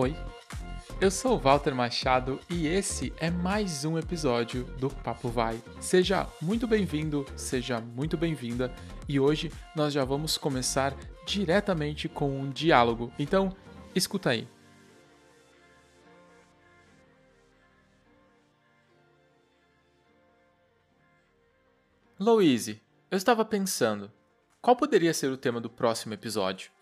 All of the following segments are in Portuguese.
Oi, eu sou o Walter Machado e esse é mais um episódio do Papo Vai. Seja muito bem-vindo, seja muito bem-vinda e hoje nós já vamos começar diretamente com um diálogo. Então, escuta aí. Louise, eu estava pensando, qual poderia ser o tema do próximo episódio?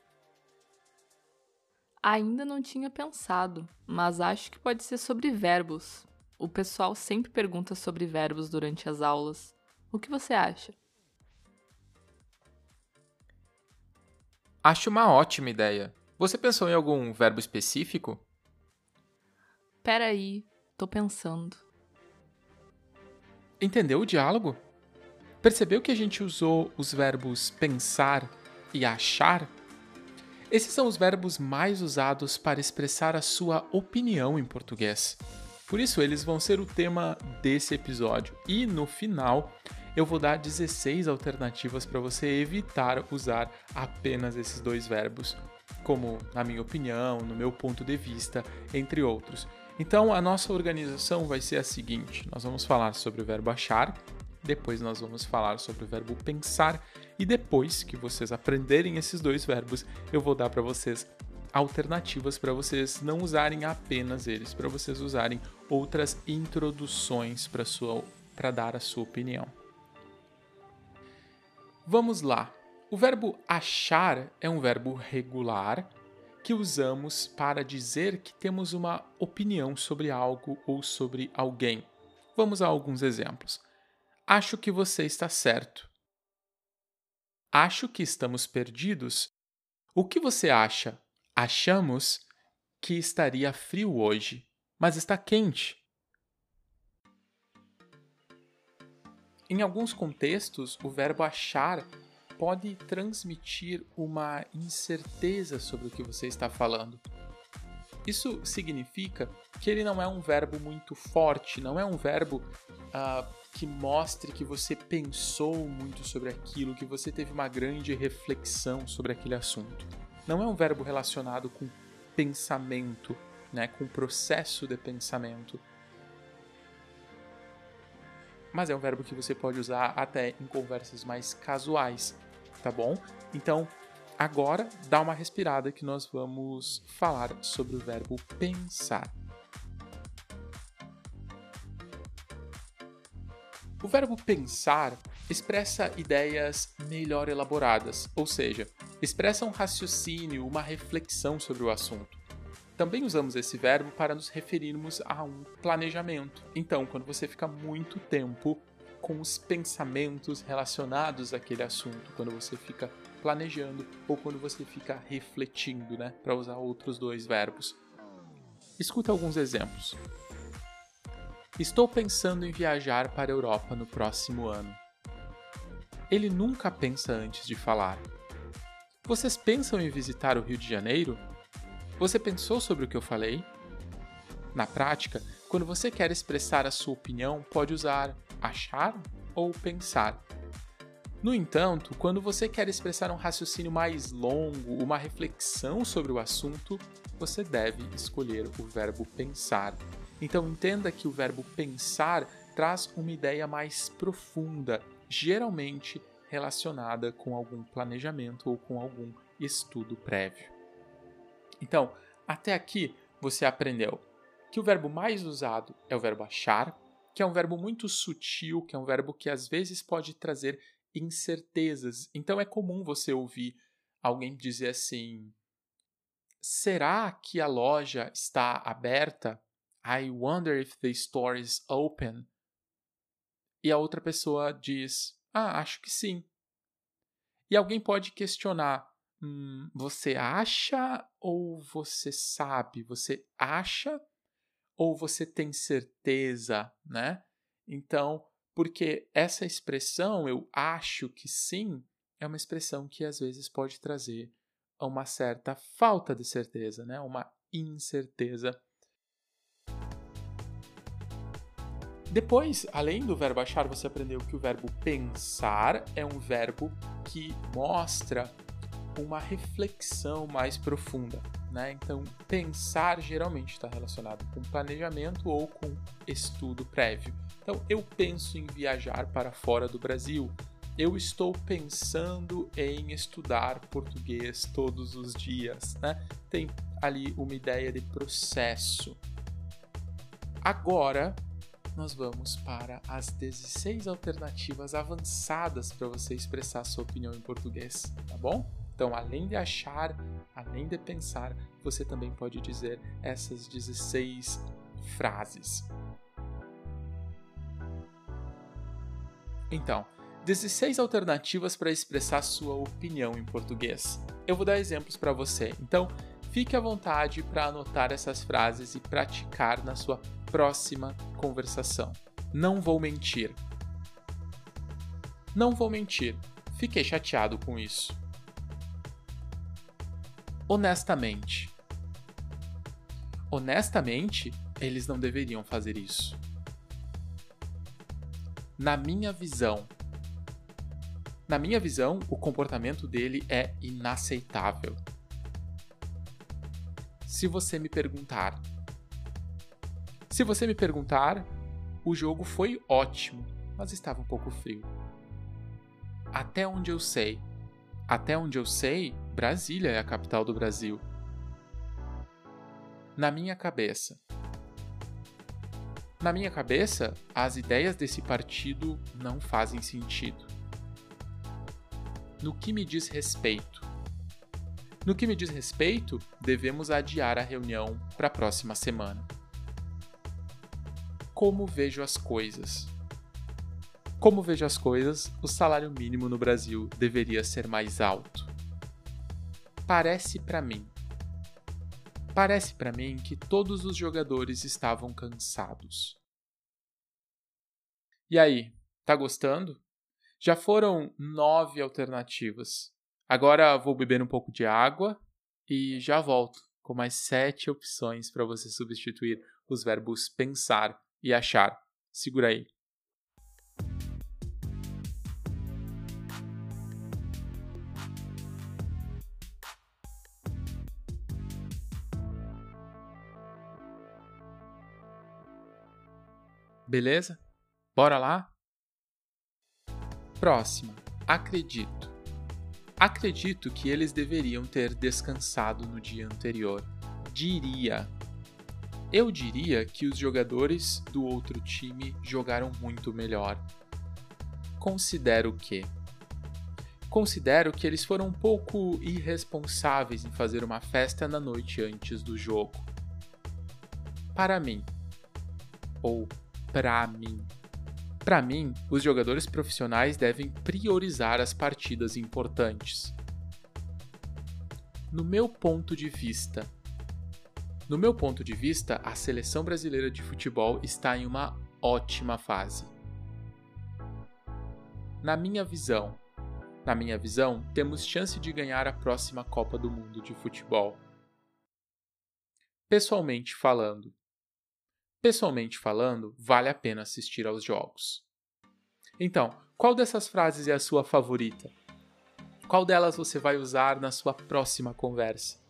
Ainda não tinha pensado, mas acho que pode ser sobre verbos. O pessoal sempre pergunta sobre verbos durante as aulas. O que você acha? Acho uma ótima ideia. Você pensou em algum verbo específico? Peraí, tô pensando. Entendeu o diálogo? Percebeu que a gente usou os verbos pensar e achar? Esses são os verbos mais usados para expressar a sua opinião em português. Por isso, eles vão ser o tema desse episódio. E no final, eu vou dar 16 alternativas para você evitar usar apenas esses dois verbos, como na minha opinião, no meu ponto de vista, entre outros. Então, a nossa organização vai ser a seguinte: nós vamos falar sobre o verbo achar, depois nós vamos falar sobre o verbo pensar e depois que vocês aprenderem esses dois verbos, eu vou dar para vocês alternativas para vocês não usarem apenas eles, para vocês usarem outras introduções para dar a sua opinião. Vamos lá. O verbo achar é um verbo regular que usamos para dizer que temos uma opinião sobre algo ou sobre alguém. Vamos a alguns exemplos. Acho que você está certo. Acho que estamos perdidos. O que você acha? Achamos que estaria frio hoje, mas está quente. Em alguns contextos, o verbo achar pode transmitir uma incerteza sobre o que você está falando. Isso significa que ele não é um verbo muito forte, não é um verbo uh, que mostre que você pensou muito sobre aquilo, que você teve uma grande reflexão sobre aquele assunto. Não é um verbo relacionado com pensamento, né, com processo de pensamento. Mas é um verbo que você pode usar até em conversas mais casuais, tá bom? Então, agora dá uma respirada que nós vamos falar sobre o verbo pensar. O verbo pensar expressa ideias melhor elaboradas, ou seja, expressa um raciocínio, uma reflexão sobre o assunto. Também usamos esse verbo para nos referirmos a um planejamento. Então, quando você fica muito tempo com os pensamentos relacionados àquele assunto, quando você fica planejando ou quando você fica refletindo, né, para usar outros dois verbos. Escuta alguns exemplos. Estou pensando em viajar para a Europa no próximo ano. Ele nunca pensa antes de falar. Vocês pensam em visitar o Rio de Janeiro? Você pensou sobre o que eu falei? Na prática, quando você quer expressar a sua opinião, pode usar achar ou pensar. No entanto, quando você quer expressar um raciocínio mais longo, uma reflexão sobre o assunto, você deve escolher o verbo pensar. Então entenda que o verbo pensar traz uma ideia mais profunda, geralmente relacionada com algum planejamento ou com algum estudo prévio. Então, até aqui você aprendeu que o verbo mais usado é o verbo achar, que é um verbo muito sutil, que é um verbo que às vezes pode trazer incertezas. Então é comum você ouvir alguém dizer assim: será que a loja está aberta? I wonder if the store is open. E a outra pessoa diz: Ah, acho que sim. E alguém pode questionar: hum, Você acha ou você sabe? Você acha ou você tem certeza, né? Então, porque essa expressão, eu acho que sim, é uma expressão que às vezes pode trazer uma certa falta de certeza, né? Uma incerteza Depois, além do verbo achar, você aprendeu que o verbo pensar é um verbo que mostra uma reflexão mais profunda. né? Então, pensar geralmente está relacionado com planejamento ou com estudo prévio. Então, eu penso em viajar para fora do Brasil. Eu estou pensando em estudar português todos os dias, né? Tem ali uma ideia de processo. Agora, nós vamos para as 16 alternativas avançadas para você expressar sua opinião em português, tá bom? Então, além de achar, além de pensar, você também pode dizer essas 16 frases. Então, 16 alternativas para expressar sua opinião em português. Eu vou dar exemplos para você. Então, fique à vontade para anotar essas frases e praticar na sua próxima conversação. Não vou mentir. Não vou mentir. Fiquei chateado com isso. Honestamente. Honestamente, eles não deveriam fazer isso. Na minha visão. Na minha visão, o comportamento dele é inaceitável. Se você me perguntar se você me perguntar, o jogo foi ótimo, mas estava um pouco frio. Até onde eu sei, até onde eu sei, Brasília é a capital do Brasil. Na minha cabeça. Na minha cabeça, as ideias desse partido não fazem sentido. No que me diz respeito. No que me diz respeito, devemos adiar a reunião para a próxima semana como vejo as coisas. Como vejo as coisas, o salário mínimo no Brasil deveria ser mais alto. Parece para mim. Parece para mim que todos os jogadores estavam cansados. E aí, tá gostando? Já foram nove alternativas. Agora vou beber um pouco de água e já volto com mais sete opções para você substituir os verbos pensar e achar. Segura aí. Beleza? Bora lá? Próxima. Acredito. Acredito que eles deveriam ter descansado no dia anterior. Diria. Eu diria que os jogadores do outro time jogaram muito melhor. Considero que. Considero que eles foram um pouco irresponsáveis em fazer uma festa na noite antes do jogo. Para mim. Ou para mim. Para mim, os jogadores profissionais devem priorizar as partidas importantes. No meu ponto de vista, no meu ponto de vista, a seleção brasileira de futebol está em uma ótima fase. Na minha visão, na minha visão, temos chance de ganhar a próxima Copa do Mundo de futebol. Pessoalmente falando, pessoalmente falando, vale a pena assistir aos jogos. Então, qual dessas frases é a sua favorita? Qual delas você vai usar na sua próxima conversa?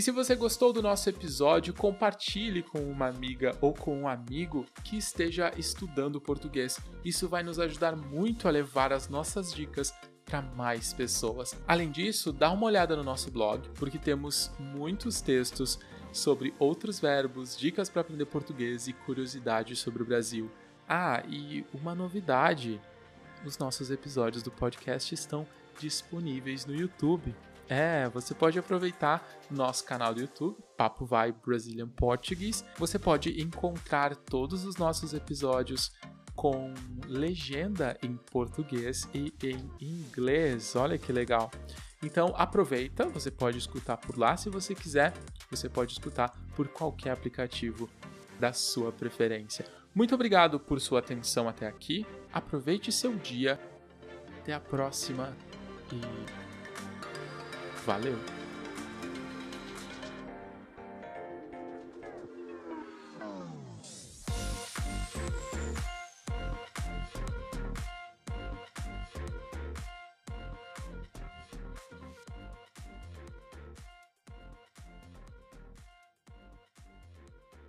E se você gostou do nosso episódio, compartilhe com uma amiga ou com um amigo que esteja estudando português. Isso vai nos ajudar muito a levar as nossas dicas para mais pessoas. Além disso, dá uma olhada no nosso blog, porque temos muitos textos sobre outros verbos, dicas para aprender português e curiosidades sobre o Brasil. Ah, e uma novidade: os nossos episódios do podcast estão disponíveis no YouTube. É, você pode aproveitar nosso canal do YouTube, Papo Vai Brazilian Portuguese. Você pode encontrar todos os nossos episódios com legenda em português e em inglês. Olha que legal. Então aproveita, você pode escutar por lá se você quiser, você pode escutar por qualquer aplicativo da sua preferência. Muito obrigado por sua atenção até aqui. Aproveite seu dia. Até a próxima e Valeu!